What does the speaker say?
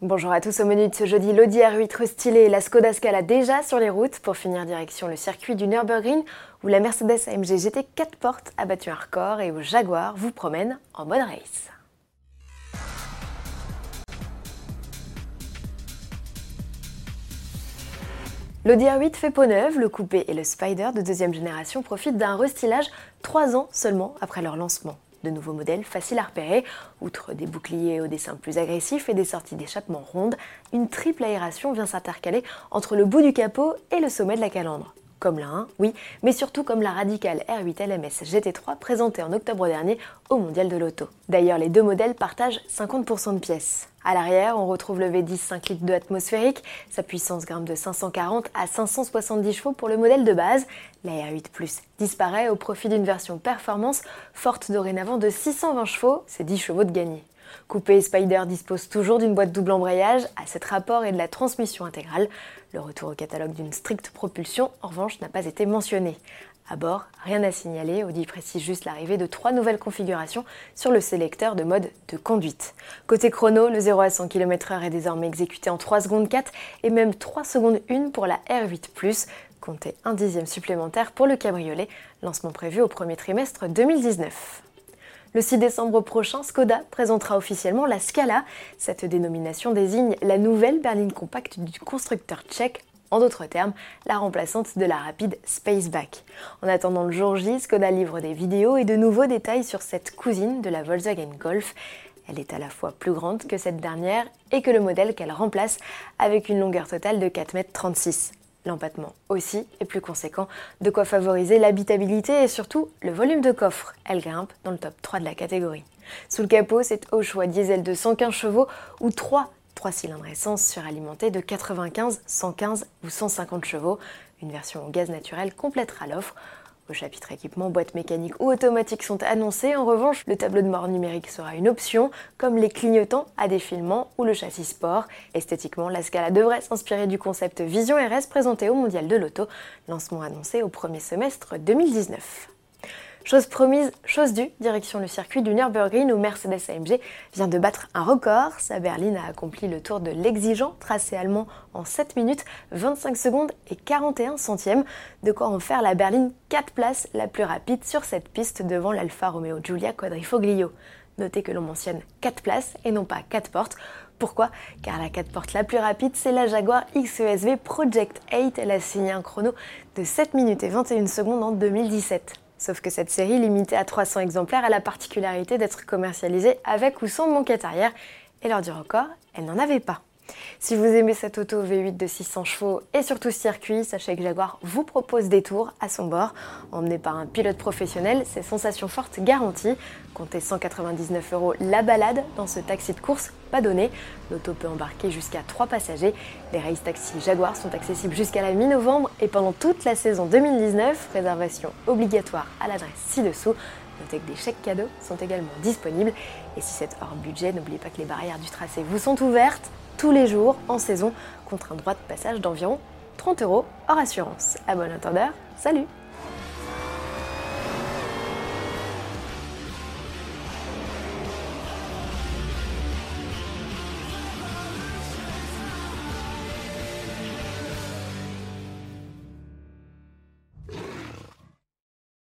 Bonjour à tous au menu de ce jeudi, l'Audi R8 restylé la Skoda Scala déjà sur les routes pour finir direction le circuit du Nürburgring où la Mercedes AMG GT 4 portes a battu un record et où Jaguar vous promène en mode race. L'Audi R8 fait peau neuve, le coupé et le Spider de deuxième génération profitent d'un restylage 3 ans seulement après leur lancement. De nouveaux modèles faciles à repérer, outre des boucliers au dessin plus agressif et des sorties d'échappement rondes, une triple aération vient s'intercaler entre le bout du capot et le sommet de la calandre. Comme la 1, oui, mais surtout comme la radicale R8 LMS GT3 présentée en octobre dernier au Mondial de l'Auto. D'ailleurs, les deux modèles partagent 50% de pièces. À l'arrière, on retrouve le V10 5 litres de atmosphérique. Sa puissance grimpe de 540 à 570 chevaux pour le modèle de base. La R8 Plus disparaît au profit d'une version performance forte dorénavant de 620 chevaux, c'est 10 chevaux de gagné. Coupé Spider dispose toujours d'une boîte double embrayage, à 7 rapports et de la transmission intégrale. Le retour au catalogue d'une stricte propulsion, en revanche, n'a pas été mentionné. À bord, rien à signaler, Audi précise juste l'arrivée de trois nouvelles configurations sur le sélecteur de mode de conduite. Côté chrono, le 0 à 100 km/h est désormais exécuté en 3 secondes 4 et même 3 secondes 1 pour la R8 comptez un dixième supplémentaire pour le cabriolet, lancement prévu au premier trimestre 2019. Le 6 décembre prochain, Skoda présentera officiellement la Scala. Cette dénomination désigne la nouvelle berline compacte du constructeur tchèque en d'autres termes, la remplaçante de la rapide Spaceback. En attendant le jour J, Skoda livre des vidéos et de nouveaux détails sur cette cousine de la Volkswagen Golf. Elle est à la fois plus grande que cette dernière et que le modèle qu'elle remplace avec une longueur totale de 4,36 m. L'empattement aussi est plus conséquent, de quoi favoriser l'habitabilité et surtout le volume de coffre. Elle grimpe dans le top 3 de la catégorie. Sous le capot, c'est au choix diesel de 115 chevaux ou 3 3 cylindres essence suralimentés de 95, 115 ou 150 chevaux. Une version au gaz naturel complétera l'offre. Au chapitre équipement, boîte mécanique ou automatique sont annoncés. En revanche, le tableau de bord numérique sera une option, comme les clignotants à défilement ou le châssis sport. Esthétiquement, la Scala devrait s'inspirer du concept Vision RS présenté au Mondial de l'Auto, lancement annoncé au premier semestre 2019. Chose promise, chose due, direction le circuit du Nürburgring où Mercedes AMG vient de battre un record. Sa berline a accompli le tour de l'exigeant tracé allemand en 7 minutes, 25 secondes et 41 centièmes. De quoi en faire la berline 4 places la plus rapide sur cette piste devant l'Alfa Romeo Giulia Quadrifoglio. Notez que l'on mentionne 4 places et non pas 4 portes. Pourquoi? Car la 4 portes la plus rapide, c'est la Jaguar XESV Project 8. Elle a signé un chrono de 7 minutes et 21 secondes en 2017. Sauf que cette série, limitée à 300 exemplaires, a la particularité d'être commercialisée avec ou sans banquette arrière, et lors du record, elle n'en avait pas. Si vous aimez cette auto V8 de 600 chevaux et surtout circuit, sachez que Jaguar vous propose des tours à son bord. Emmené par un pilote professionnel, c'est sensations fortes garanties. Comptez 199 euros la balade dans ce taxi de course pas donné. L'auto peut embarquer jusqu'à 3 passagers. Les race taxis Jaguar sont accessibles jusqu'à la mi-novembre et pendant toute la saison 2019. Réservation obligatoire à l'adresse ci-dessous. Notez que des chèques cadeaux sont également disponibles. Et si c'est hors budget, n'oubliez pas que les barrières du tracé vous sont ouvertes tous les jours en saison contre un droit de passage d'environ 30 euros hors assurance. À bon entendeur, salut